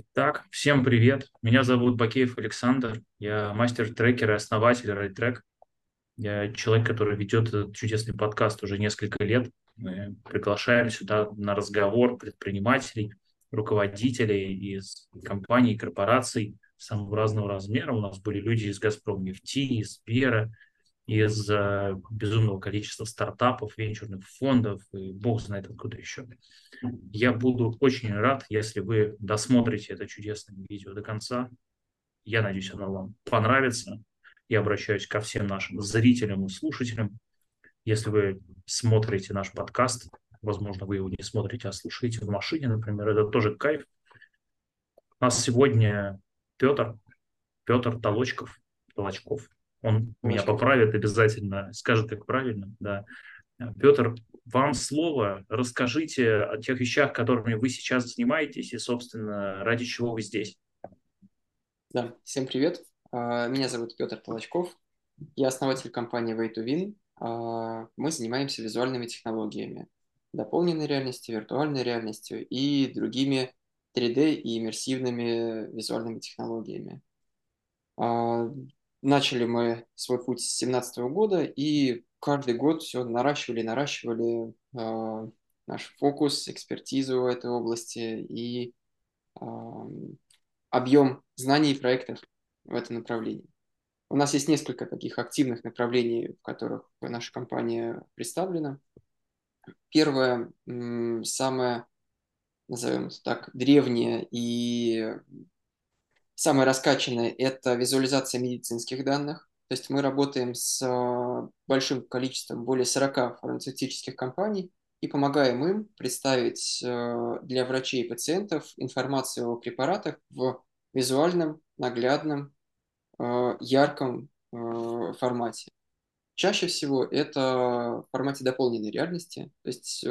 Итак, всем привет. Меня зовут Бакеев Александр. Я мастер-трекер и основатель RideTrack. Я человек, который ведет этот чудесный подкаст уже несколько лет. Мы приглашаем сюда на разговор предпринимателей, руководителей из компаний, корпораций самого разного размера. У нас были люди из «Газпром нефти», из «Сбера», из безумного количества стартапов, венчурных фондов и бог знает откуда еще. Я буду очень рад, если вы досмотрите это чудесное видео до конца. Я надеюсь, оно вам понравится. Я обращаюсь ко всем нашим зрителям и слушателям. Если вы смотрите наш подкаст, возможно, вы его не смотрите, а слушаете в машине, например, это тоже кайф. У нас сегодня Петр, Петр Толочков, Толочков. Он меня поправит обязательно, скажет, как правильно, да. Петр, вам слово. Расскажите о тех вещах, которыми вы сейчас занимаетесь и, собственно, ради чего вы здесь. Да, всем привет. А, меня зовут Петр Толочков. Я основатель компании Way to Win. А, мы занимаемся визуальными технологиями, дополненной реальностью, виртуальной реальностью и другими 3D и иммерсивными визуальными технологиями. А, начали мы свой путь с 2017 года и каждый год все наращивали, наращивали э, наш фокус, экспертизу в этой области и э, объем знаний и проектов в этом направлении. У нас есть несколько таких активных направлений, в которых наша компания представлена. Первое, самое, назовем это так, древнее и самое раскачанное – это визуализация медицинских данных. То есть мы работаем с а, большим количеством, более 40 фармацевтических компаний и помогаем им представить а, для врачей и пациентов информацию о препаратах в визуальном, наглядном, а, ярком формате. Чаще всего это в формате дополненной реальности, то есть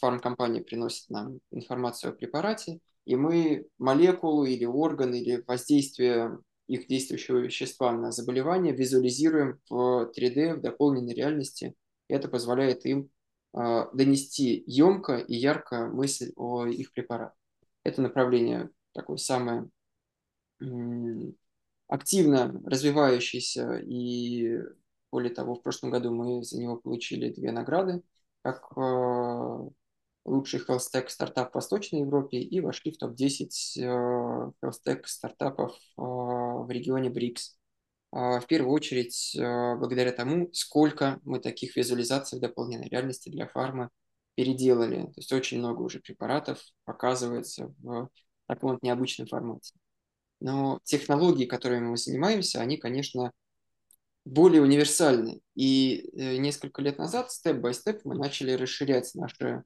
фармкомпания приносит нам информацию о препарате, и мы молекулу или орган или воздействие их действующего вещества на заболевание визуализируем в 3D, в дополненной реальности. Это позволяет им э, донести емко и ярко мысль о их препарате. Это направление такое самое активно развивающееся, и более того, в прошлом году мы за него получили две награды, как э, лучший health стартап в Восточной Европе и вошли в топ-10 э, health стартапов э, в регионе БРИКС. Э, в первую очередь, благодаря тому, сколько мы таких визуализаций в дополненной реальности для фармы переделали. То есть очень много уже препаратов показывается в таком вот необычном формате. Но технологии, которыми мы занимаемся, они, конечно, более универсальны. И несколько лет назад, степ-бай-степ, мы начали расширять наши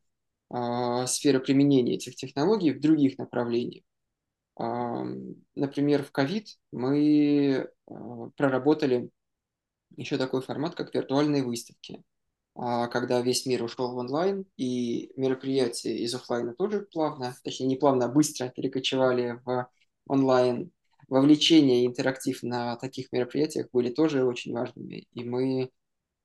э, сфера применения этих технологий в других направлениях. Э, например, в ковид мы э, проработали еще такой формат, как виртуальные выставки. А когда весь мир ушел в онлайн, и мероприятия из офлайна тоже плавно, точнее не плавно, а быстро перекочевали в онлайн, вовлечение и интерактив на таких мероприятиях были тоже очень важными. И мы а,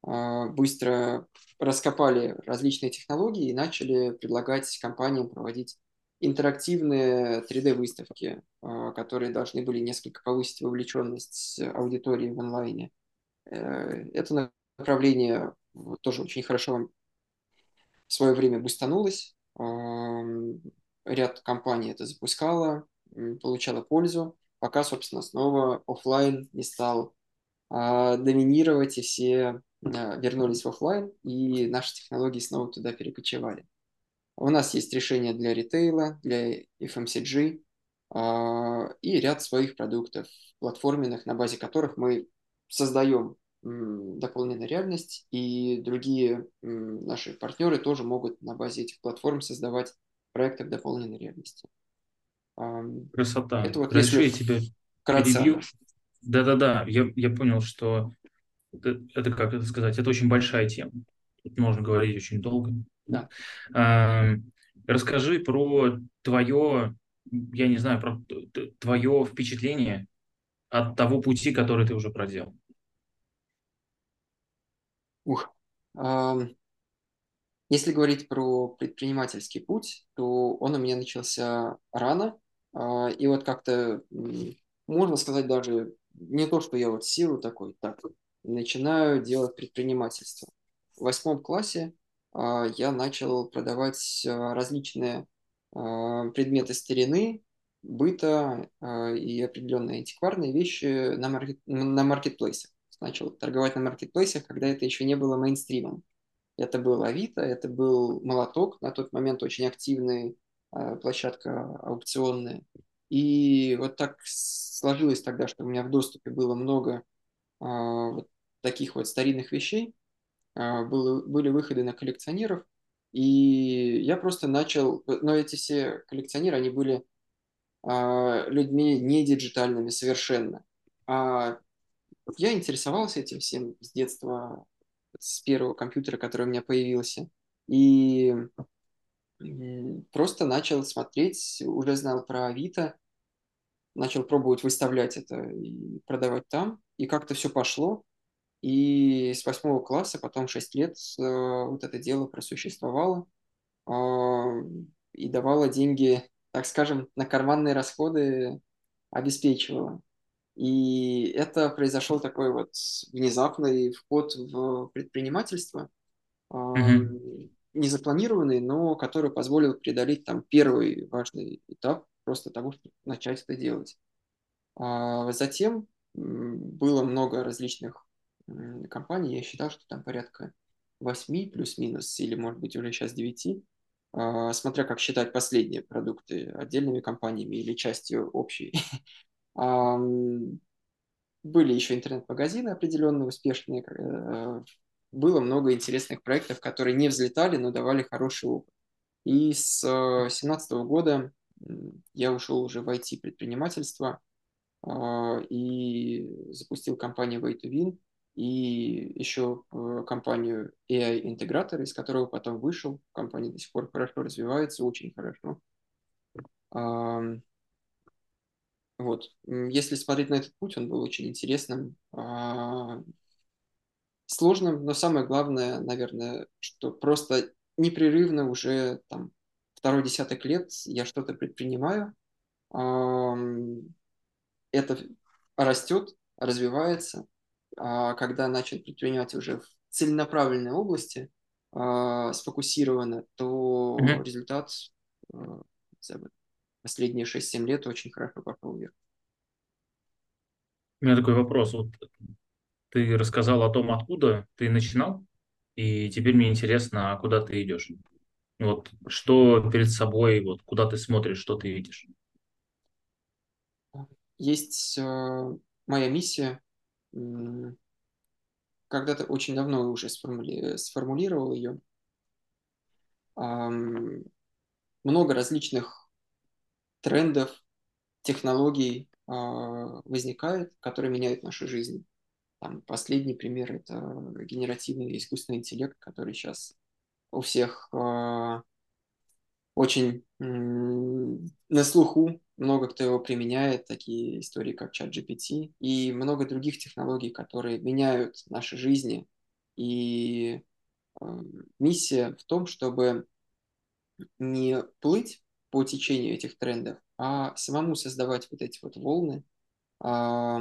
быстро раскопали различные технологии и начали предлагать компаниям проводить интерактивные 3D-выставки, а, которые должны были несколько повысить вовлеченность аудитории в онлайне. Э, это направление тоже очень хорошо в свое время бустанулось. Ряд компаний это запускало, получало пользу, пока, собственно, снова офлайн не стал а, доминировать, и все вернулись в офлайн, и наши технологии снова туда перекочевали. У нас есть решения для ритейла, для FMCG а, и ряд своих продуктов платформенных, на базе которых мы создаем дополненную реальность, и другие наши партнеры тоже могут на базе этих платформ создавать проекты в дополненной реальности. Красота. Это вот Разреши я тебя перебью. Да-да-да, я, я понял, что это, как это сказать, это очень большая тема. Тут можно говорить очень долго. Да. А, расскажи про твое, я не знаю, про твое впечатление от того пути, который ты уже проделал. Ух. Если говорить про предпринимательский путь, то он у меня начался рано. А, и вот как-то, можно сказать, даже не то, что я вот силу такой, так, начинаю делать предпринимательство. В восьмом классе а, я начал продавать а, различные предметы старины, быта и определенные антикварные вещи на, маркет, на маркетплейсах. Начал торговать на маркетплейсах, когда это еще не было мейнстримом. Это был Авито, это был Молоток, на тот момент очень активный Э, площадка аукционная. И вот так сложилось тогда, что у меня в доступе было много а, вот таких вот старинных вещей, а, было, были выходы на коллекционеров, и я просто начал, но эти все коллекционеры, они были а, людьми не диджитальными совершенно. А я интересовался этим всем с детства, с первого компьютера, который у меня появился. И просто начал смотреть, уже знал про Авито, начал пробовать выставлять это и продавать там, и как-то все пошло. И с восьмого класса, потом шесть лет, э, вот это дело просуществовало а, и давало деньги, так скажем, на карманные расходы обеспечивало. И это произошел такой вот внезапный вход в предпринимательство. Mm-hmm незапланированный, но который позволил преодолеть там первый важный этап просто того, чтобы начать это делать. А затем было много различных компаний, я считал, что там порядка 8 плюс-минус, или может быть уже сейчас 9, а, смотря как считать последние продукты отдельными компаниями или частью общей. Были еще интернет-магазины определенно успешные, э, было много интересных проектов, которые не взлетали, но давали хороший опыт. И с 2017 э, года я ушел уже в IT-предпринимательство а, и запустил компанию Way to Win и еще э, компанию AI-интегратор, из которого потом вышел. Компания до сих пор хорошо развивается, очень хорошо. Вот. Если смотреть на этот путь, он был очень интересным. А, сложным, но самое главное, наверное, что просто непрерывно уже там второй десяток лет я что-то предпринимаю, это растет, развивается, а когда начал предпринимать уже в целенаправленной области, а, сфокусированно, то mm-hmm. результат а, последние 6-7 лет очень хорошо пошел вверх. У меня такой вопрос. Вот ты рассказал о том, откуда ты начинал, и теперь мне интересно, а куда ты идешь? Вот что перед собой, вот куда ты смотришь, что ты видишь? Есть э, моя миссия. Когда-то очень давно уже сформули... сформулировал ее. Эм, много различных трендов, технологий э, возникает, которые меняют нашу жизнь. Там последний пример – это генеративный искусственный интеллект, который сейчас у всех э, очень э, на слуху, много кто его применяет, такие истории, как чат GPT, и много других технологий, которые меняют наши жизни. И э, миссия в том, чтобы не плыть по течению этих трендов, а самому создавать вот эти вот волны э,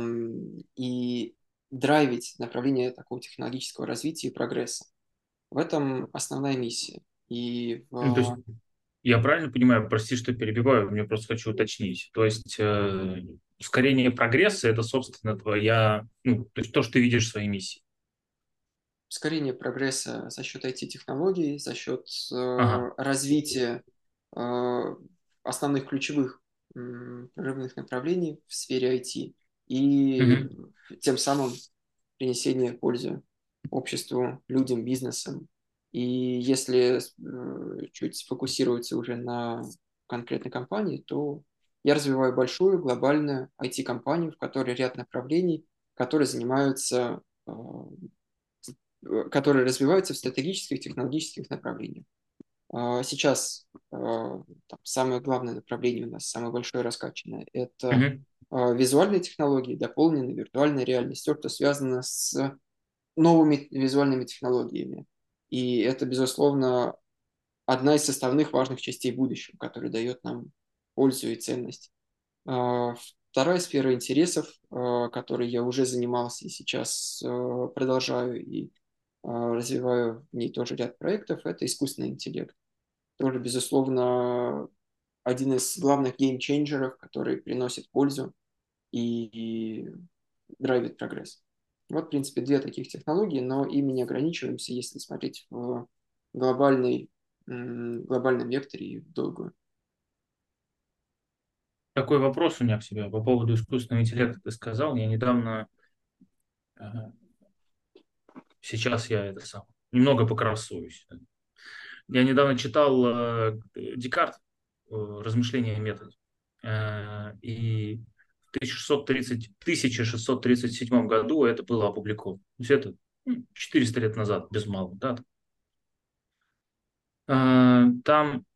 и драйвить направление такого технологического развития и прогресса. В этом основная миссия. И в... ну, то есть, я правильно понимаю, прости, что перебиваю, мне просто хочу уточнить. То есть э, ускорение прогресса – это, собственно, твоя, ну, то есть то, что ты видишь в своей миссии. Ускорение прогресса за счет IT-технологий, за счет э, ага. развития э, основных ключевых э, прорывных направлений в сфере IT и угу. тем самым принесение пользы обществу, людям, бизнесам. И если э, чуть сфокусироваться уже на конкретной компании, то я развиваю большую глобальную IT-компанию, в которой ряд направлений, которые занимаются, э, которые развиваются в стратегических технологических направлениях. А сейчас э, там, самое главное направление у нас, самое большое раскачанное, это mm-hmm визуальные технологии, дополненная виртуальная реальность, все, что связано с новыми визуальными технологиями. И это, безусловно, одна из составных важных частей будущего, которая дает нам пользу и ценность. А, вторая сфера интересов, а, которой я уже занимался и сейчас а, продолжаю и развиваю в ней тоже ряд проектов, это искусственный интеллект. Тоже, безусловно, один из главных геймченджеров, который приносит пользу и драйвит прогресс. Вот, в принципе, две таких технологии, но ими не ограничиваемся, если смотреть в глобальный, глобальном векторе и в долгую. Такой вопрос у меня к себе по поводу искусственного интеллекта. Ты сказал, я недавно, сейчас я это сам, немного покрасуюсь. Я недавно читал э, Декарт, э, размышления. Э, и в 1630, 1637 году это было опубликовано. То есть это 400 лет назад, без малого. Да? Там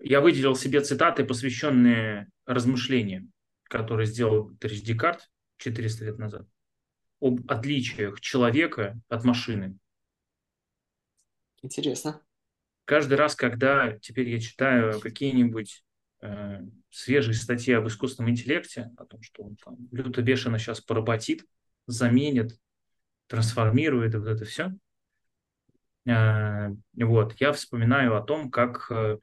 я выделил себе цитаты, посвященные размышлениям, которые сделал Триш Декарт 400 лет назад, об отличиях человека от машины. Интересно. Каждый раз, когда теперь я читаю какие-нибудь э, свежие статьи об искусственном интеллекте, о том, что он там люто бешено сейчас поработит, заменит, трансформирует и вот это все, э, вот, я вспоминаю о том, как э,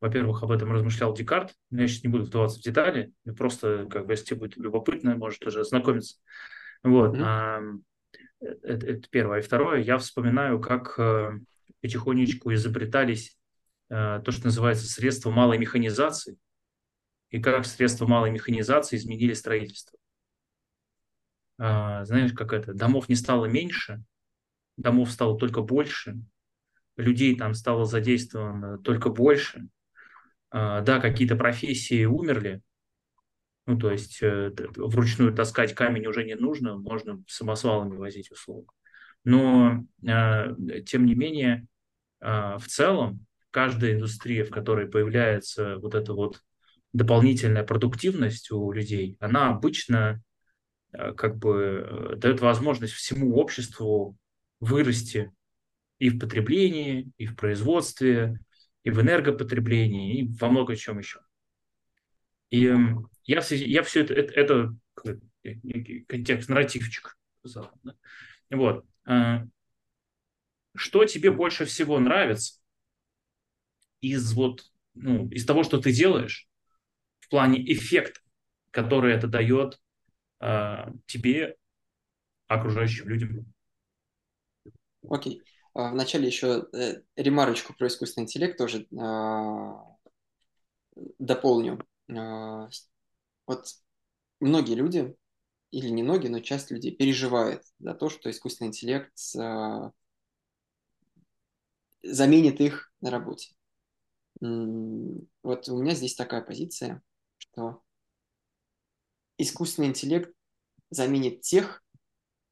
во-первых, об этом размышлял Декарт. Я сейчас не буду вдаваться в детали. Просто, как бы, если тебе будет любопытно, может тоже ознакомиться. Вот. Mm-hmm. Это, это первое. И второе, я вспоминаю, как потихонечку изобретались то, что называется средства малой механизации, и как средства малой механизации изменили строительство. А, знаешь, как это? Домов не стало меньше, домов стало только больше, людей там стало задействовано только больше, а, да, какие-то профессии умерли, ну, то есть э, вручную таскать камень уже не нужно, можно самосвалами возить услуг. Но, а, тем не менее, а, в целом, каждая индустрия, в которой появляется вот эта вот дополнительная продуктивность у людей, она обычно как бы э, дает возможность всему обществу вырасти и в потреблении, и в производстве, и в энергопотреблении, и во много чем еще. И я, я все это, это, это контекст, нарративчик. Вот. Что тебе больше всего нравится из вот ну, из того, что ты делаешь, плане эффекта, который это дает а, тебе, окружающим людям? Окей. Okay. А, вначале еще э, ремарочку про искусственный интеллект тоже а, дополню. А, вот многие люди, или не многие, но часть людей переживает за то, что искусственный интеллект заменит их на работе. Вот у меня здесь такая позиция, что искусственный интеллект заменит тех,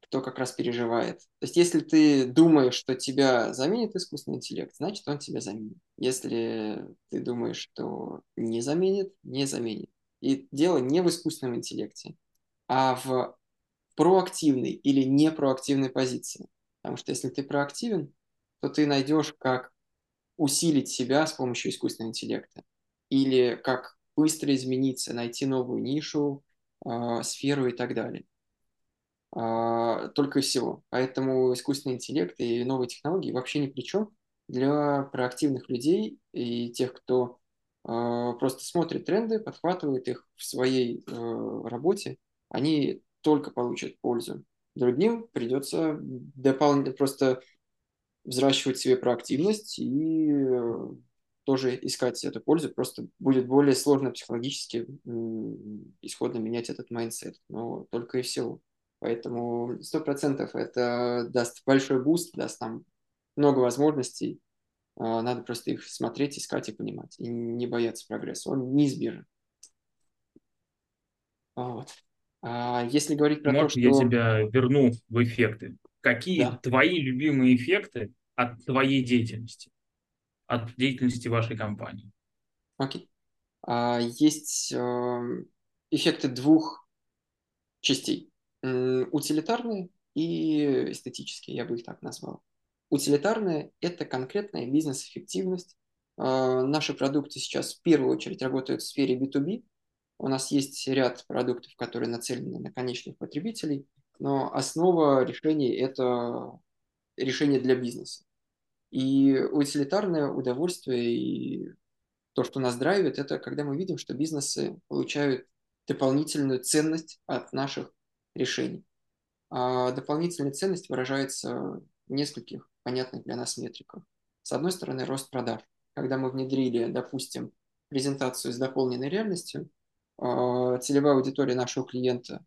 кто как раз переживает. То есть, если ты думаешь, что тебя заменит искусственный интеллект, значит, он тебя заменит. Если ты думаешь, что не заменит, не заменит. И дело не в искусственном интеллекте, а в проактивной или непроактивной позиции. Потому что если ты проактивен, то ты найдешь, как усилить себя с помощью искусственного интеллекта. Или как быстро измениться, найти новую нишу, э, сферу и так далее. А, только и всего. Поэтому искусственный интеллект и новые технологии вообще ни при чем для проактивных людей и тех, кто а, просто смотрит тренды, подхватывает их в своей э, работе, они только получат пользу. Другим придется дополнительно просто взращивать себе проактивность и э, тоже искать эту пользу, просто будет более сложно психологически исходно менять этот mindset. Но только и всего. Поэтому 100% это даст большой boost, даст нам много возможностей. А, надо просто их смотреть, искать и понимать. И не бояться прогресса. Он неизбежен. Вот. А если говорить про Можно то, что... я тебя верну в эффекты? Какие да. твои любимые эффекты от твоей деятельности? От деятельности вашей компании? Окей. А, есть эм, эффекты двух частей утилитарные и эстетические, я бы их так назвал. Утилитарные – это конкретная бизнес-эффективность Наши продукты сейчас в первую очередь работают в сфере B2B. У нас есть ряд продуктов, которые нацелены на конечных потребителей, но основа решений – это решение для бизнеса. И утилитарное удовольствие и то, что нас драйвит, это когда мы видим, что бизнесы получают дополнительную ценность от наших решений. А дополнительная ценность выражается в нескольких понятных для нас метриках. С одной стороны, рост продаж. Когда мы внедрили, допустим, презентацию с дополненной реальностью, а, целевая аудитория нашего клиента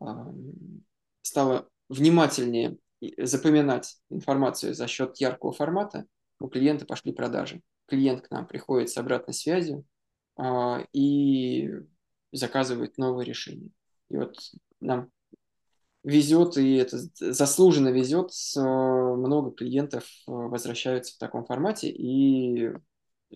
а, стала внимательнее запоминать информацию за счет яркого формата, у клиента пошли продажи. Клиент к нам приходит с обратной связью а, и заказывает новое решение. И вот нам везет, и это заслуженно везет, много клиентов э, возвращаются в таком формате, и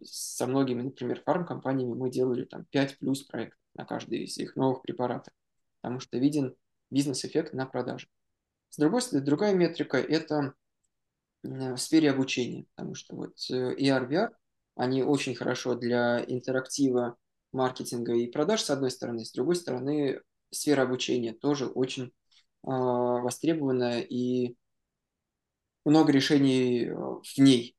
со многими, например, фармкомпаниями мы делали там 5 плюс проектов на каждый из их новых препаратов, потому что виден бизнес-эффект на продаже. С другой стороны, другая метрика – это в сфере обучения, потому что вот ER, э, VR, они очень хорошо для интерактива, маркетинга и продаж, с одной стороны, с другой стороны, сфера обучения тоже очень э, востребованная и много решений э, в ней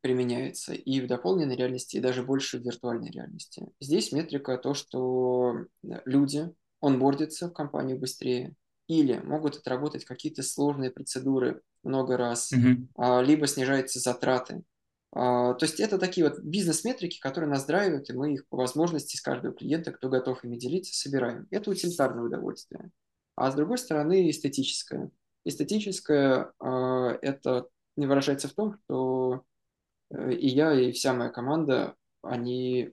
применяется и в дополненной реальности, и даже больше в виртуальной реальности. Здесь метрика то, что люди онбордятся в компанию быстрее, или могут отработать какие-то сложные процедуры много раз, mm-hmm. либо снижаются затраты. А, то есть это такие вот бизнес-метрики, которые нас драйвят, и мы их по возможности с каждого клиента, кто готов ими делиться, собираем. Это утилитарное удовольствие. А с другой стороны, эстетическое. Эстетическое а, это не выражается в том, что э, и я, и вся моя команда, они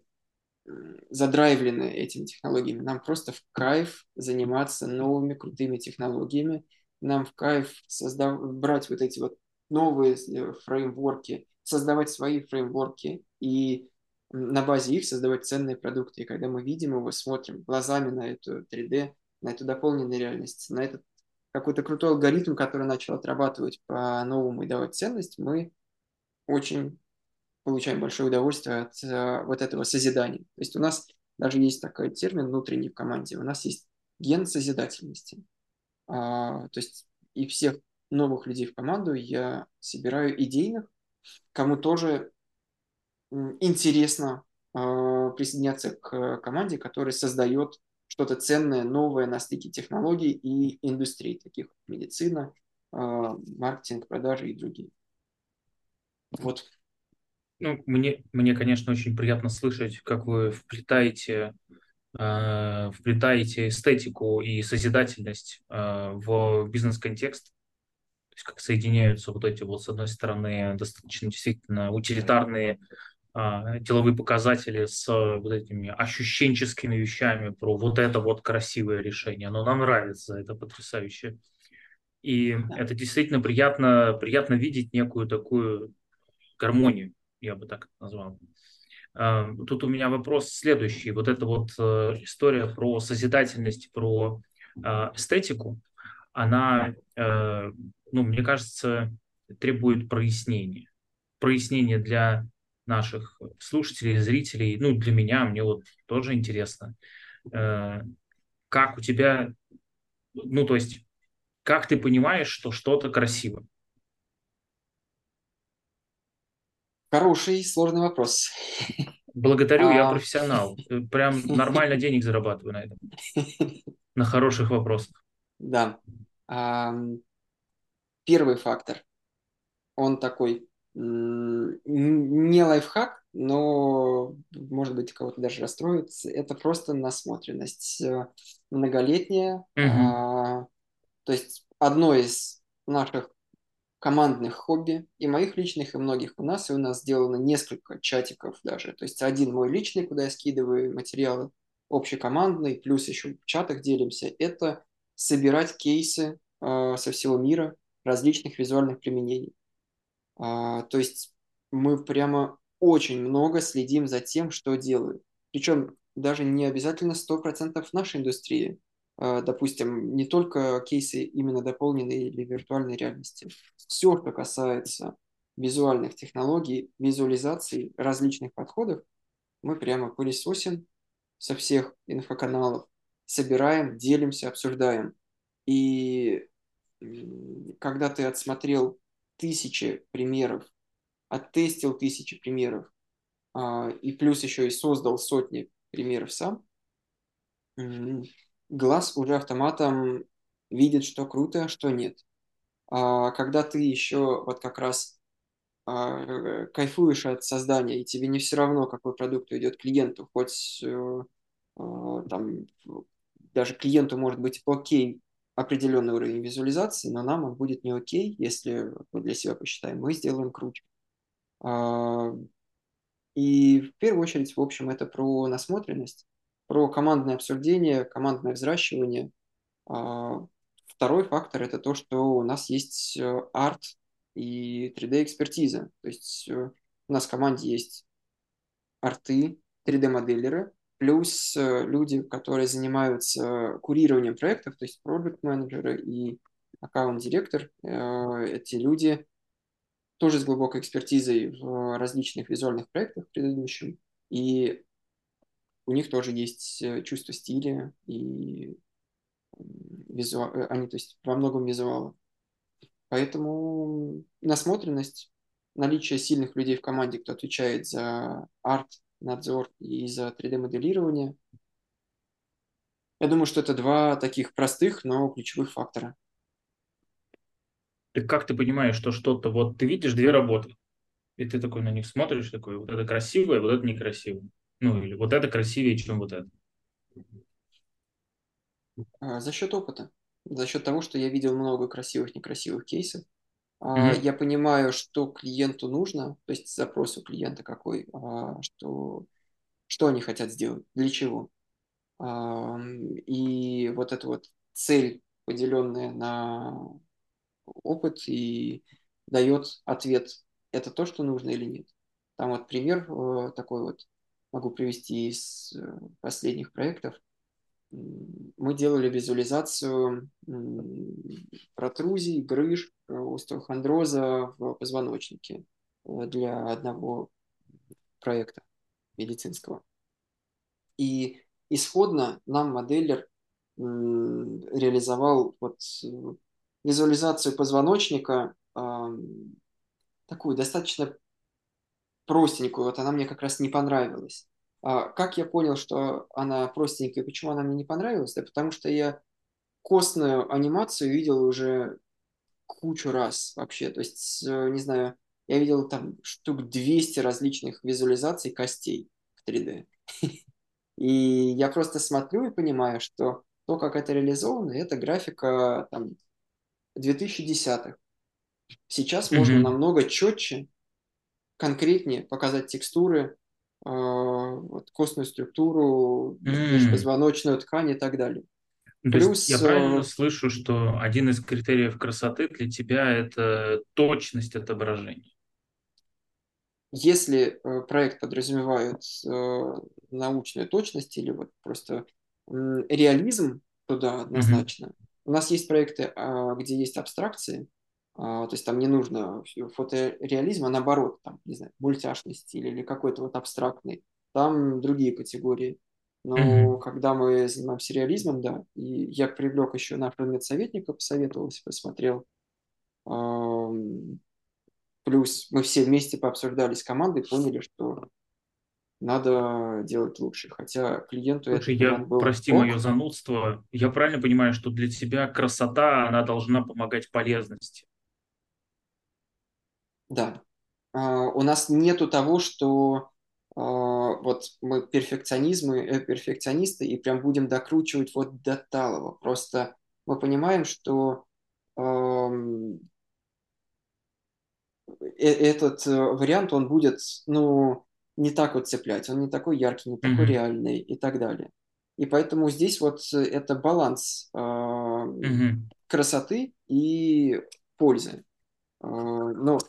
задрайвлены этими технологиями. Нам просто в кайф заниматься новыми крутыми технологиями. Нам в кайф создав... брать вот эти вот новые э, фреймворки, создавать свои фреймворки и на базе их создавать ценные продукты. И когда мы видим его, смотрим глазами на эту 3D, на эту дополненную реальность, на этот какой-то крутой алгоритм, который начал отрабатывать по-новому и давать ценность, мы очень получаем большое удовольствие от э, вот этого созидания. То есть у нас даже есть такой термин внутренний в команде, у нас есть ген созидательности. А, то есть и всех новых людей в команду я собираю идейных, кому тоже интересно э, присоединяться к команде, которая создает что-то ценное, новое на стыке технологий и индустрий, таких как медицина, э, маркетинг, продажи и другие. Вот ну, мне, мне, конечно, очень приятно слышать, как вы вплетаете, э, вплетаете эстетику и созидательность э, в бизнес-контекст. То есть как соединяются вот эти вот, с одной стороны, достаточно действительно утилитарные э, деловые показатели с вот этими ощущенческими вещами про вот это вот красивое решение. Оно нам нравится, это потрясающе. И это действительно приятно, приятно видеть некую такую гармонию я бы так назвал. А, тут у меня вопрос следующий. Вот эта вот э, история про созидательность, про а, эстетику, она, э, ну, мне кажется, требует прояснения. Прояснения для наших слушателей, зрителей, ну, для меня, мне вот тоже интересно, э, как у тебя, ну, то есть, как ты понимаешь, что что-то красиво? Хороший, сложный вопрос. Благодарю, я а. профессионал. Прям нормально денег зарабатываю на этом. На хороших вопросах. Да. Первый фактор. Он такой не лайфхак, но, может быть, кого-то даже расстроит. Это просто насмотренность э, многолетняя. Угу. То есть одно из наших командных хобби, и моих личных, и многих у нас, и у нас сделано несколько чатиков даже. То есть один мой личный, куда я скидываю материалы, общекомандный, плюс еще в чатах делимся, это собирать кейсы э, со всего мира различных визуальных применений. А, то есть мы прямо очень много следим за тем, что делают. Причем даже не обязательно 100% в нашей индустрии. А, допустим, не только кейсы именно дополненной или виртуальной реальности. Все, что касается визуальных технологий, визуализации различных подходов мы прямо пылесосим со всех инфоканалов, собираем, делимся, обсуждаем. И когда ты отсмотрел тысячи примеров, оттестил тысячи примеров, а, и плюс еще и создал сотни примеров сам, глаз уже автоматом видит, что круто, что нет. А когда ты еще вот как раз а, кайфуешь от создания, и тебе не все равно, какой продукт уйдет клиенту, хоть э, а, там даже клиенту может быть окей определенный уровень визуализации, но нам он будет не окей, если мы для себя посчитаем, мы сделаем круче. А, и в первую очередь, в общем, это про насмотренность, про командное обсуждение, командное взращивание. А, второй фактор – это то, что у нас есть э, арт и 3D-экспертиза. То есть э, у нас в команде есть арты, 3D-моделеры, плюс э, люди, которые занимаются курированием проектов, то есть продукт-менеджеры и аккаунт-директор. Эти люди тоже с глубокой экспертизой в различных визуальных проектах предыдущем, и у них тоже есть э, чувство стиля и визуал, э, они, то есть, во многом визуалы. Поэтому насмотренность, наличие сильных людей в команде, кто отвечает за арт, надзор и за 3D-моделирование, я думаю, что это два таких простых, но ключевых фактора. Так как ты понимаешь, что что-то, вот ты видишь две работы, и ты такой на них смотришь, такой, вот это красивое, вот это некрасивое. Ну, или вот это красивее, чем вот это. А, за счет опыта. За счет того, что я видел много красивых, некрасивых кейсов. Mm-hmm. Я понимаю, что клиенту нужно, то есть запрос у клиента какой, а, что, что они хотят сделать, для чего. И вот эта вот цель, поделенная на опыт и дает ответ, это то, что нужно или нет. Там вот пример э, такой вот могу привести из э, последних проектов. Мы делали визуализацию протрузий, грыж, э, остеохондроза в позвоночнике для одного проекта медицинского. И исходно нам моделлер реализовал вот визуализацию позвоночника, такую достаточно простенькую, вот она мне как раз не понравилась. А как я понял, что она простенькая, почему она мне не понравилась? Да потому что я костную анимацию видел уже кучу раз вообще. То есть, э, не знаю, я видел там штук 200 различных визуализаций костей в 3D. И я просто смотрю и понимаю, что то, как это реализовано, это графика там, 2010-х. Сейчас mm-hmm. можно намного четче, конкретнее показать текстуры, э, вот, костную структуру, mm-hmm. позвоночную ткань и так далее. То Плюс, я правильно э, слышу, что один из критериев красоты для тебя это точность отображения? Если э, проект подразумевает э, научную точность или вот просто э, реализм, то да, однозначно. Mm-hmm. У нас есть проекты, а, где есть абстракции, а, то есть там не нужно фотореализм, а наоборот, там, не знаю, мультяшный стиль или какой-то вот абстрактный. Там другие категории. Но mm-hmm. когда мы занимаемся реализмом, да, и я привлек еще нашего медсоветника, посоветовался, посмотрел. Плюс мы все вместе пообсуждали с командой, поняли, что надо делать лучше. Хотя клиенту Слушай, это я, был прости ок. мое занудство, я правильно понимаю, что для тебя красота, она должна помогать полезности? Да. Uh, у нас нету того, что uh, вот мы перфекционизмы, э, перфекционисты и прям будем докручивать вот до талого. Просто мы понимаем, что uh, этот э, вариант, он будет, ну, не так вот цеплять, он не такой яркий, не такой mm-hmm. реальный и так далее. И поэтому здесь вот это баланс э, mm-hmm. красоты и пользы, э, но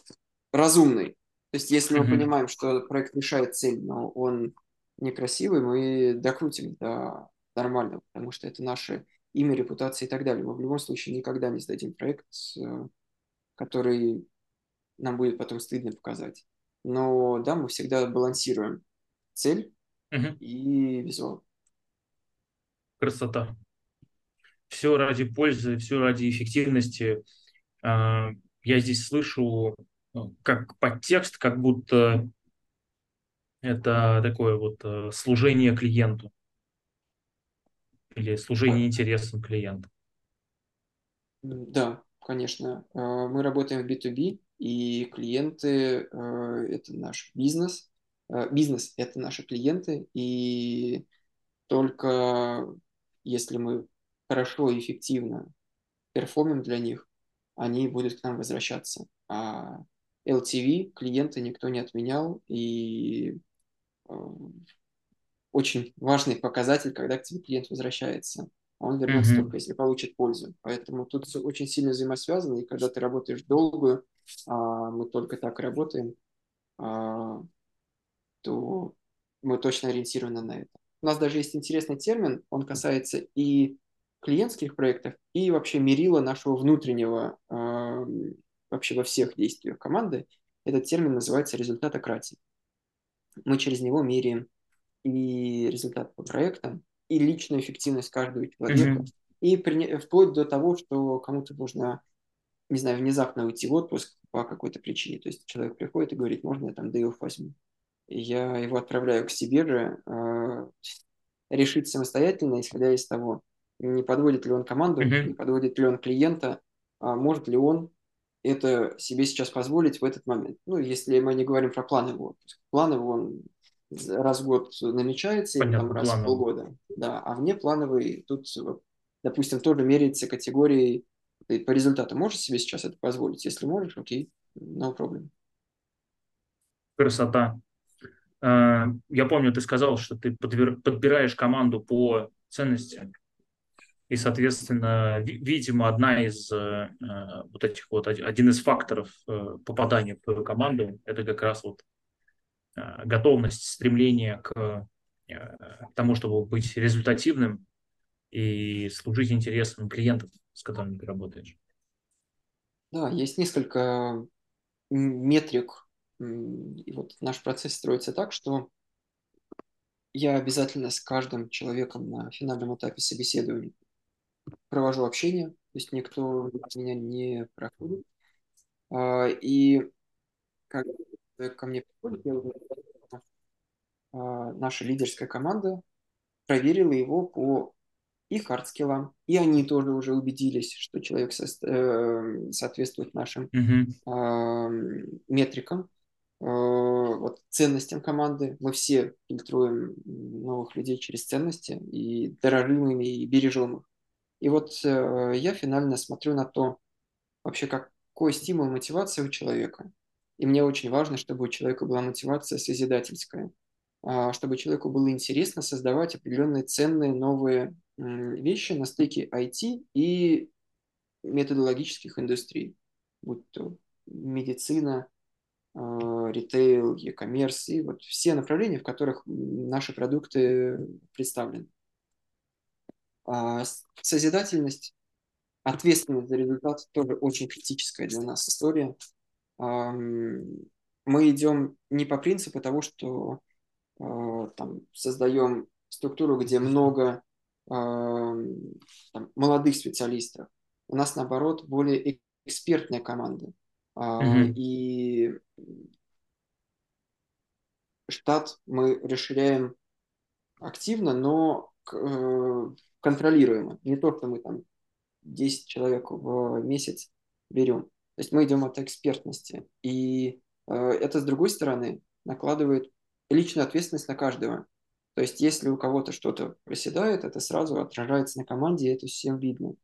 разумный. То есть если mm-hmm. мы понимаем, что проект решает цель, но он некрасивый, мы докрутим до нормального, потому что это наше имя, репутация и так далее. Мы в любом случае никогда не сдадим проект, э, который нам будет потом стыдно показать. Но да, мы всегда балансируем цель Мгм. и визуал. Красота. Все ради пользы, все ради эффективности. А, Я здесь слышу как подтекст, как будто это такое вот э, служение клиенту или служение интересам клиента. Да, конечно. Э, Мы работаем в B2B, и клиенты э, – это наш бизнес. Бизнес – это наши клиенты, и только если мы хорошо и эффективно перформим для них, они будут к нам возвращаться. А LTV клиента никто не отменял, и э, очень важный показатель, когда к тебе клиент возвращается. Он вернется Мгм. только если получит пользу. Поэтому тут очень сильно взаимосвязано, и когда ты работаешь долгую, а мы только так работаем, а, то мы точно ориентированы на это. У нас даже есть интересный термин, он касается и клиентских проектов, и вообще мерила нашего внутреннего а, вообще во всех действиях команды. Этот термин называется результатократия. Мы через него меряем и результат по проектам, и личную эффективность каждого человека, Мгм. и приня- вплоть до того, что кому-то нужно, не знаю, внезапно уйти в отпуск по какой-то причине. То есть человек приходит и говорит, можно я там day off возьму? И я его отправляю к себе же э, решить самостоятельно, исходя из того, не подводит ли он команду, не Мгм. подводит ли он клиента, а может ли он это себе сейчас позволить в этот момент. Ну, если мы не говорим про плановый отпуск. Плановый он раз в год намечается или там Понятно, раз в планово. полгода. Да, а вне плановый тут, допустим, тоже меряется категорией ты по результату. Можешь себе сейчас это позволить? Если можешь, окей, no problem. Красота. А, Я помню, ты сказал, что ты подбир- подбираешь команду по ценностям. И, соответственно, ви- видимо, одна из э, э, вот этих вот, од- один из факторов э, попадания в твою команду, это как раз вот э, готовность, стремление к э, к тому, чтобы быть результативным и служить интересам клиентов, с которыми ты работаешь. Да, есть несколько метрик. И вот наш процесс строится так, что я обязательно с каждым человеком на финальном этапе собеседования провожу общение, то есть никто меня не проходит. А, И когда человек ко мне приходит, я а, наша лидерская команда проверила его по и hard skill ам, и они тоже уже убедились, что человек со- э, соответствует нашим а, метрикам, вот, ценностям команды. Мы все фильтруем новых людей через ценности и дорожим ими, и бережем их. И вот э, я финально смотрю на то, вообще какой стимул, мотивация у человека. И мне очень важно, чтобы у человека была мотивация созидательская, а, чтобы человеку было интересно создавать определенные ценные новые вещи на стыке IT и методологических индустрий, будь то медицина, а, ритейл, e-commerce и вот все направления, в которых наши продукты представлены. А, Созидательность, ответственность за результат тоже очень критическая для нас история. Мы идем не по принципу того, что а, там, создаем структуру, где много ам, там, молодых специалистов. У нас, наоборот, более экспертная команда. Мгм. И штат мы расширяем активно, но э, контролируемо. Не то, что мы там 10 человек в месяц берем. То есть мы идем от экспертности. И э, это, с другой стороны, накладывает личную ответственность на каждого. То есть если у кого-то что-то проседает, это сразу отражается на команде, и это всем видно.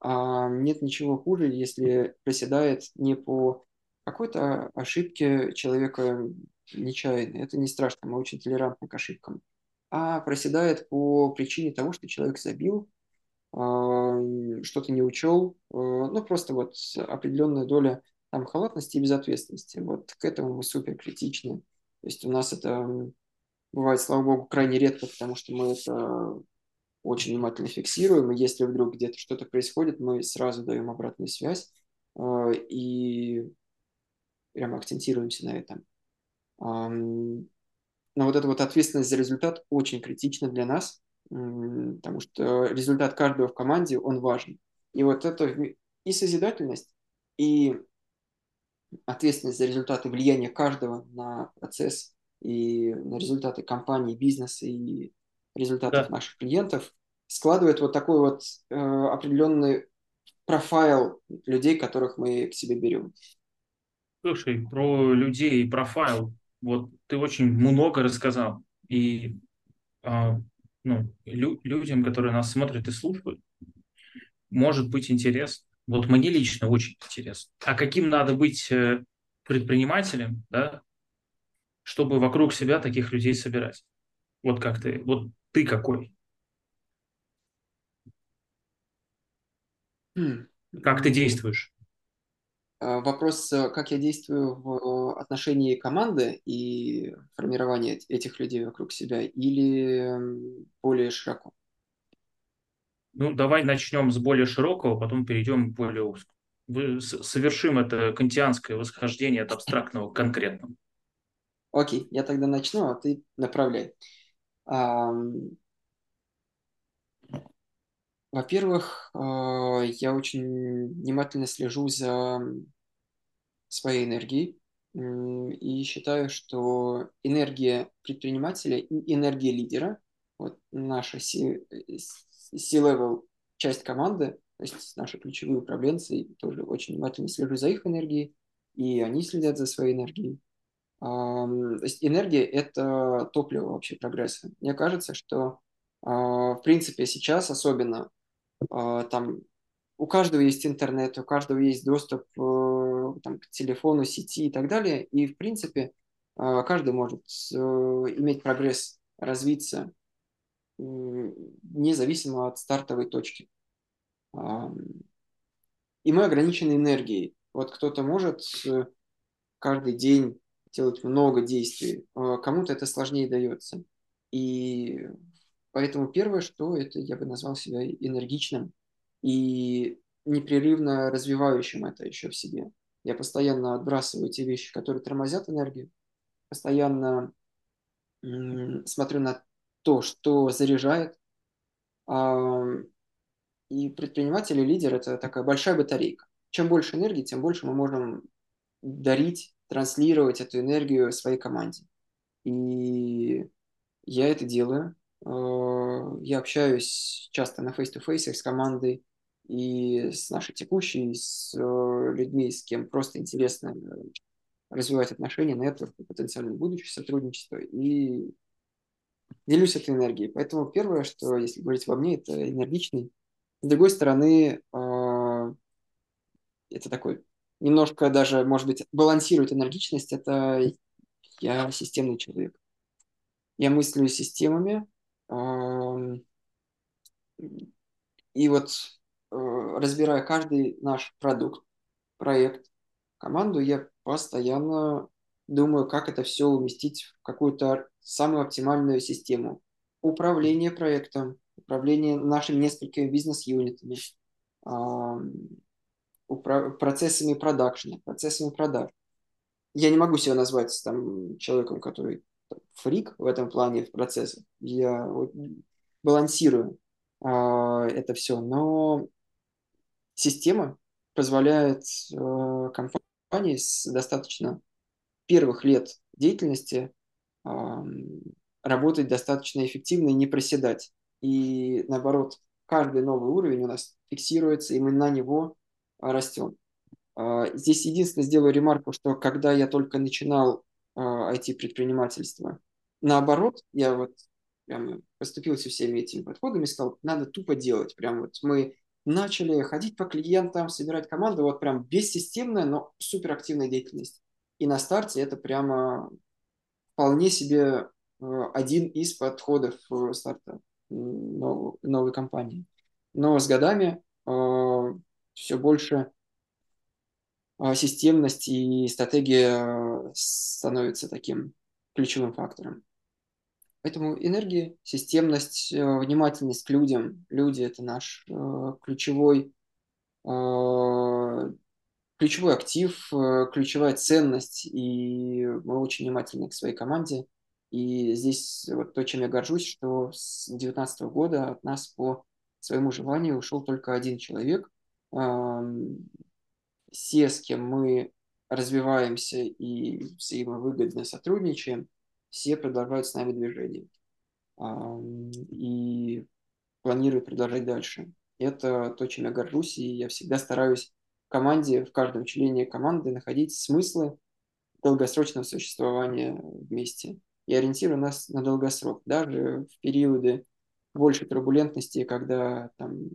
А нет ничего хуже, если проседает не по какой-то ошибке человека нечаянной. Это не страшно, мы очень толерантны к ошибкам. А проседает по причине того, что человек забил, что-то не учел, а, ну просто вот определенная доля там халатности и безответственности. Вот к этому мы супер критичны. То есть у нас это бывает, слава богу, крайне редко, потому что мы это очень внимательно фиксируем, и если вдруг где-то что-то происходит, мы сразу даем обратную связь, а, и прямо акцентируемся на этом. Но вот эта вот ответственность за результат очень критична для нас, потому что результат каждого в команде, он важен. И вот это и созидательность, и ответственность за результаты влияния каждого на процесс и на результаты компании, бизнеса и результатов да. наших клиентов складывает вот такой вот э, определенный профайл людей, которых мы к себе берем. Слушай, про людей и профайл вот ты очень много рассказал. И а, ну, лю- людям, которые нас смотрят и слушают, может быть интересно. Вот мне лично очень интересно. А каким надо быть э, предпринимателем, да, чтобы вокруг себя таких людей собирать? Вот как ты, вот ты какой? Хм. Как ты действуешь? Э, вопрос, э, как я действую в отношении команды и формирования этих людей вокруг себя, или более широко? Ну, давай начнем с более широкого, потом перейдем к более узкому. Вы совершим это кантианское восхождение от абстрактного к конкретному. Окей, я тогда начну, а ты направляй. Во-первых, а, я очень внимательно слежу за своей энергией и считаю, что энергия предпринимателя и энергия лидера, вот наша C-level часть команды, то есть наши ключевые управленцы, тоже очень внимательно слежу за их энергией, и они следят за своей энергией. То есть энергия – это топливо вообще прогресса. Мне кажется, что а, в принципе сейчас особенно там у каждого есть интернет, у каждого есть доступ э, там, к телефону, сети и так далее. И, в принципе, а, каждый может э, иметь прогресс, развиться, независимо от стартовой точки. И мы ограничены энергией. Вот кто-то может э, каждый день делать много действий, а кому-то это сложнее дается. И Поэтому первое, что это я бы назвал себя энергичным и непрерывно развивающим это еще в себе. Я постоянно отбрасываю те вещи, которые тормозят энергию, постоянно смотрю на то, что заряжает. И предприниматель и лидер – это такая большая батарейка. Чем больше энергии, тем больше мы можем дарить, транслировать эту энергию своей команде. И я это делаю. Э, я общаюсь часто на face-to-face с командой и с нашей текущей, с э, людьми, с кем просто интересно э, развивать отношения, нетворк и потенциальное будущее сотрудничество. И делюсь этой энергией. Поэтому первое, что, если говорить во мне, это энергичный. С другой стороны, это такой немножко даже, может быть, балансирует энергичность, это я системный человек. Я мыслю системами, и вот э, разбирая каждый наш продукт, проект, команду, я постоянно думаю, как это все уместить в какую-то самую оптимальную систему. Управление проектом, управление нашими несколькими бизнес-юнитами, процессами продакшена, процессами продаж. Я не могу себя назвать там человеком, который фрик в этом плане, в процессах. Я вот, балансирую э, это все, но система позволяет э, компании с достаточно первых лет деятельности э, работать достаточно эффективно и не проседать. И наоборот, каждый новый уровень у нас фиксируется, и мы на него растем. Здесь единственное сделаю ремарку, что когда я только начинал IT-предпринимательства. Наоборот, я вот прям поступился всеми этими подходами, сказал, надо тупо делать. Прям вот мы начали ходить по клиентам, собирать команду, вот прям бессистемная, но суперактивная деятельность. И на старте это прямо вполне себе э, один из подходов старта новой компании. Но с годами э, все больше а, системность и стратегия становится таким ключевым фактором. Поэтому энергия, системность, э, внимательность к людям. Люди – это наш э, ключевой, э, ключевой актив, э, ключевая ценность, и мы очень внимательны к своей команде. И здесь вот то, чем я горжусь, что с 2019 года от нас по своему желанию ушел только один человек. Все, с кем мы развиваемся и взаимовыгодно сотрудничаем, все продолжают с нами движение. И планируют продолжать дальше. Это то, чем я горжусь, и я всегда стараюсь в команде, в каждом члене команды находить смыслы долгосрочного существования вместе и ориентирую нас на долгосрок. Даже в периоды большей турбулентности, когда там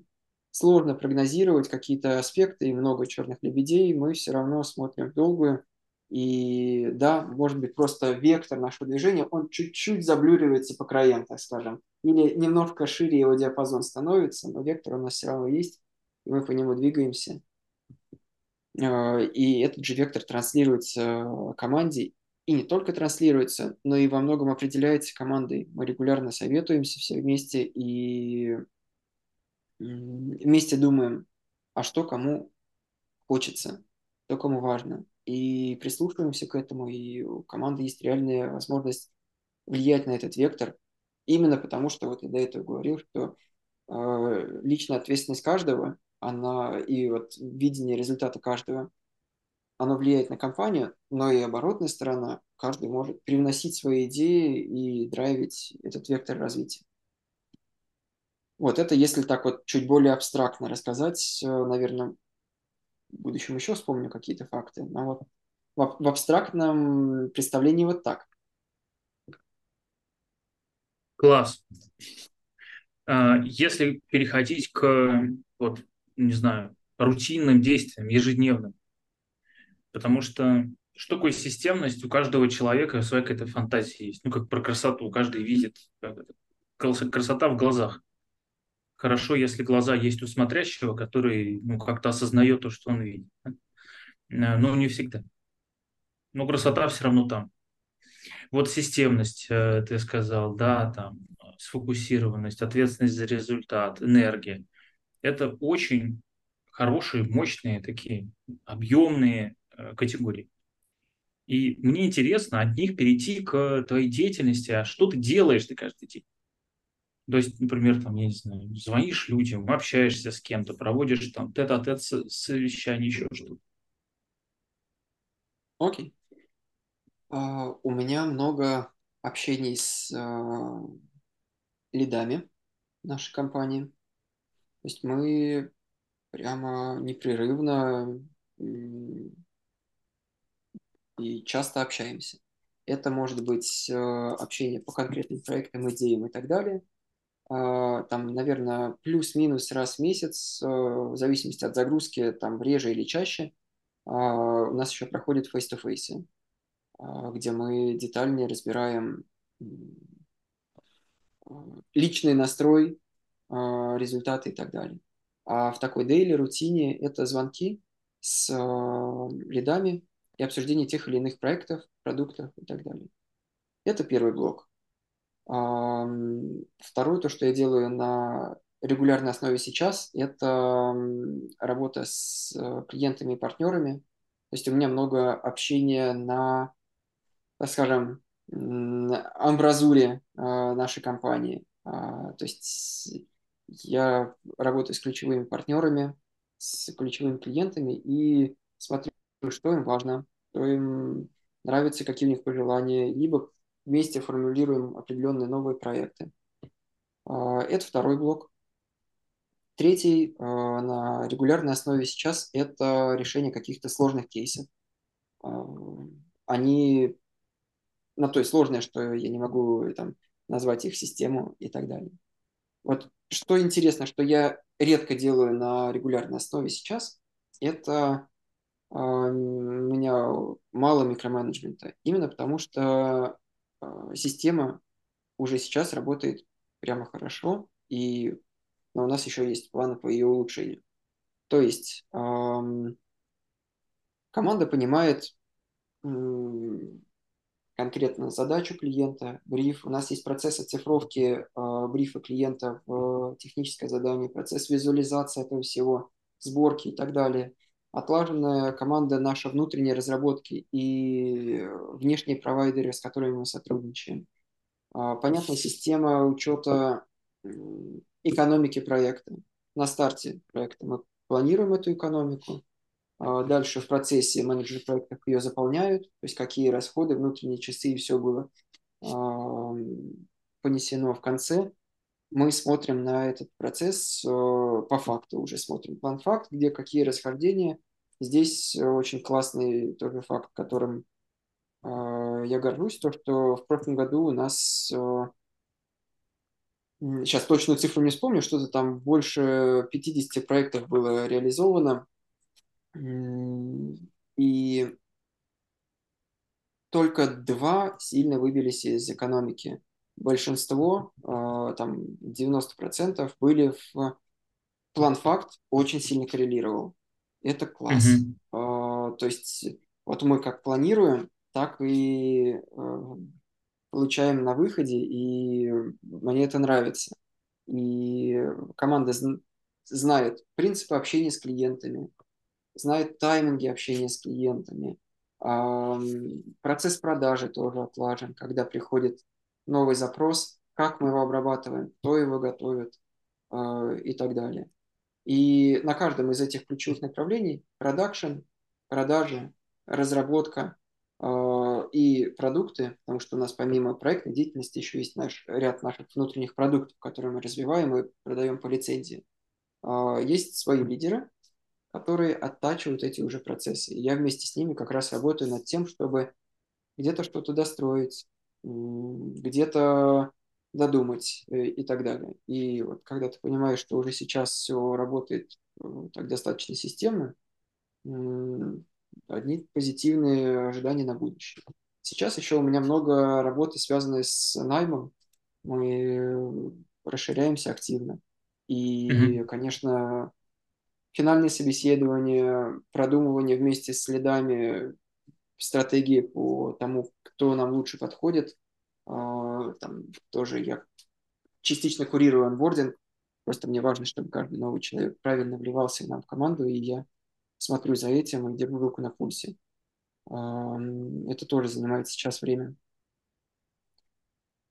сложно прогнозировать какие-то аспекты и много черных лебедей, мы все равно смотрим в долгую. И да, может быть, просто вектор нашего движения, он чуть-чуть заблюривается по краям, так скажем. Или немножко шире его диапазон становится, но вектор у нас все равно есть, и мы по нему двигаемся. А, и этот же вектор транслируется команде, и не только транслируется, но и во многом определяется командой. Мы регулярно советуемся все вместе и вместе думаем, а что кому хочется, что кому важно. И прислушиваемся к этому, и у команды есть реальная возможность влиять на этот вектор, именно потому что, вот я до этого говорил, что э, личная ответственность каждого, она и вот видение результата каждого – оно влияет на компанию, но и оборотная сторона, каждый может привносить свои идеи и драйвить этот вектор развития. Вот это, если так вот чуть более абстрактно рассказать, э, наверное, в будущем еще вспомню какие-то факты, но вот в, в абстрактном представлении вот так. Класс. А, если переходить к, вот, не знаю, рутинным действиям, ежедневным, Потому что что такое системность? У каждого человека своя какая-то фантазия есть. Ну, как про красоту. Каждый видит красота в глазах. Хорошо, если глаза есть у смотрящего, который ну, как-то осознает то, что он видит. Э, но не всегда. Но красота все равно там. Вот системность, э, ты сказал, да, там, сфокусированность, ответственность за результат, энергия. Это очень хорошие, мощные такие, объемные Э, категорий. И мне интересно от них перейти к твоей деятельности. А что ты делаешь ты каждый день? То есть, например, там, я не знаю, звонишь людям, общаешься с кем-то, проводишь там тет-а-тет совещание, еще что-то. Окей. Uh, у меня много общений с uh, лидами нашей компании. То есть мы прямо непрерывно и часто общаемся. Это может быть э, общение по конкретным проектам, идеям и так далее. А, там, наверное, плюс-минус раз в месяц, э, в зависимости от загрузки, там реже или чаще, а, у нас еще проходит face-to-face, а, где мы детальнее разбираем личный настрой, результаты и так далее. А в такой дейли рутине это звонки с лидами, и обсуждение тех или иных проектов, продуктов и так далее. Это первый блок. Второе, то, что я делаю на регулярной основе сейчас, это работа с э, клиентами и партнерами. То есть у меня много общения на, так скажем, амбразуре э, нашей компании. А, то есть я работаю с ключевыми партнерами, с ключевыми клиентами и смотрю что им важно, что им нравится, какие у них пожелания, либо вместе формулируем определенные новые проекты. А, это второй блок. Третий а, на регулярной основе сейчас – это решение каких-то сложных кейсов. А, они на то и сложное, что я не могу там, назвать их систему и так далее. Вот что интересно, что я редко делаю на регулярной основе сейчас, это у меня мало микроменеджмента. Именно потому, что система уже сейчас работает прямо хорошо, и но у нас еще есть планы по ее улучшению. То есть команда понимает конкретно задачу клиента, бриф. У нас есть процесс оцифровки э, брифа клиента в техническое задание, процесс визуализации этого всего, сборки и так далее. Отлаженная команда наша внутренней разработки и внешние провайдеры, с которыми мы сотрудничаем. А, понятная система учета экономики проекта. На старте проекта мы планируем эту экономику. А, дальше в процессе менеджеры проектов ее заполняют, то есть какие расходы, внутренние часы и все было а, понесено в конце мы смотрим на этот процесс э, по факту, уже смотрим план-факт, где какие расхождения. Здесь э, очень классный тоже факт, которым э, я горжусь, то, что в прошлом году у нас, сейчас точную цифру не вспомню, что-то там больше 50 проектов было реализовано, и только два сильно выбились из экономики большинство, а, там 90% были в план-факт очень сильно коррелировал. Это класс. Mm-hmm. То есть вот мы как планируем, так и а, получаем на выходе, и мне это нравится. И команда знает принципы общения с клиентами, знает тайминги общения с клиентами. Процесс продажи тоже отлажен, когда приходит новый запрос, как мы его обрабатываем, кто его готовит э, и так далее. И на каждом из этих ключевых направлений продакшн, продажи, разработка э, и продукты, потому что у нас помимо проектной деятельности еще есть наш ряд наших внутренних продуктов, которые мы развиваем и продаем по лицензии. Э, есть свои лидеры, которые оттачивают эти уже процессы. И я вместе с ними как раз работаю над тем, чтобы где-то что-то достроить, где-то додумать э, и так далее. И вот когда ты понимаешь, что уже сейчас все работает э, так достаточно системно, одни позитивные ожидания на будущее. Сейчас еще у меня много работы, связанной с наймом. Мы расширяемся активно. И, mm-hmm. конечно, финальные собеседования, продумывание вместе с следами стратегии по тому, кто нам лучше подходит. А, там тоже я частично курирую онбординг. Просто мне важно, чтобы каждый новый человек правильно вливался нам в команду, и я смотрю за этим и держу руку на пульсе. А, это тоже занимает сейчас время.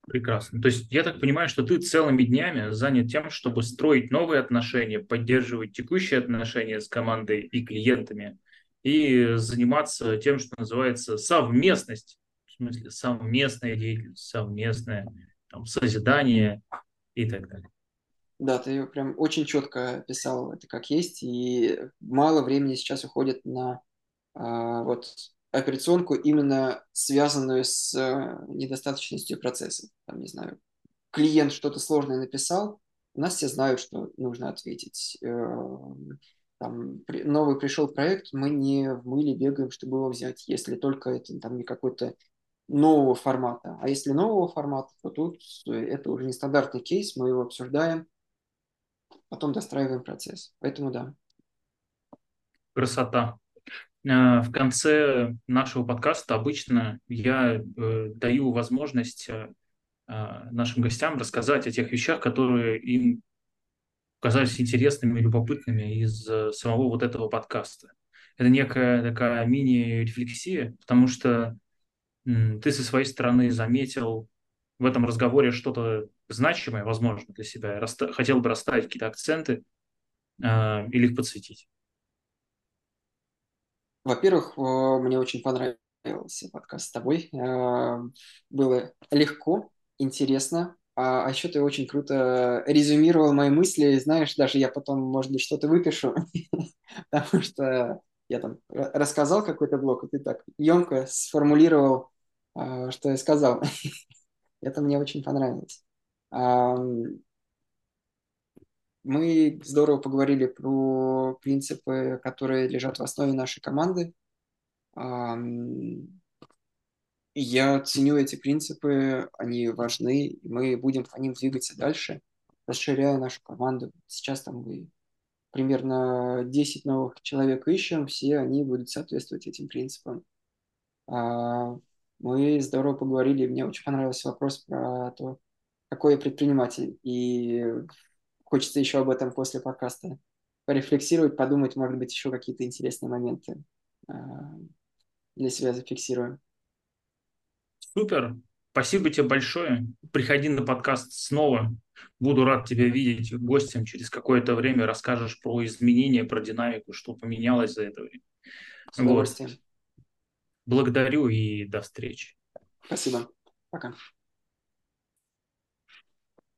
Прекрасно. То есть я так понимаю, что ты целыми днями занят тем, чтобы строить новые отношения, поддерживать текущие отношения с командой и клиентами, и заниматься тем, что называется совместность, в смысле совместная деятельность, совместное там, созидание и так далее. Да, ты прям очень четко описал это как есть, и мало времени сейчас уходит на а, вот операционку, именно связанную с а, недостаточностью процесса. Там, не знаю, клиент что-то сложное написал, у нас все знают, что нужно ответить. Э, там, при, новый пришел проект, мы не в мыле бегаем, чтобы его взять, если только это там не какой-то нового формата. А если нового формата, то тут это уже не стандартный кейс, мы его обсуждаем, потом достраиваем процесс. Поэтому да. Красота. Э, в конце нашего подкаста обычно я э, даю возможность э, нашим гостям рассказать о тех вещах, которые им казались интересными любопытными из э, самого вот этого подкаста. Это некая такая мини-рефлексия, потому что ты со своей стороны заметил в этом разговоре что-то значимое, возможно, для себя. Раста- хотел бы расставить какие-то акценты э, или их подсветить. Во-первых, мне очень понравился подкаст с тобой. Э, было легко, интересно, а, а еще ты очень круто резюмировал мои мысли. Знаешь, даже я потом, может быть, что-то выпишу, потому что я там рассказал какой-то блок, и ты так емко сформулировал, а, что я сказал. Это мне очень понравилось. Мы здорово поговорили про принципы, которые лежат в основе нашей команды. Я ценю эти принципы, они важны, и мы будем по ним двигаться дальше, расширяя нашу команду. Сейчас там мы примерно 10 новых человек ищем, все они будут соответствовать этим принципам. А, мы здорово поговорили, мне очень понравился вопрос про то, какой я предприниматель, и хочется еще об этом после подкаста порефлексировать, подумать, может быть, еще какие-то интересные моменты э, для себя зафиксируем. Супер. Спасибо тебе большое. Приходи на подкаст снова. Буду рад тебя видеть гостем через какое-то время. Расскажешь про изменения, про динамику, что поменялось за это время. С удовольствием. Вот. Благодарю и до встречи. Спасибо. Пока.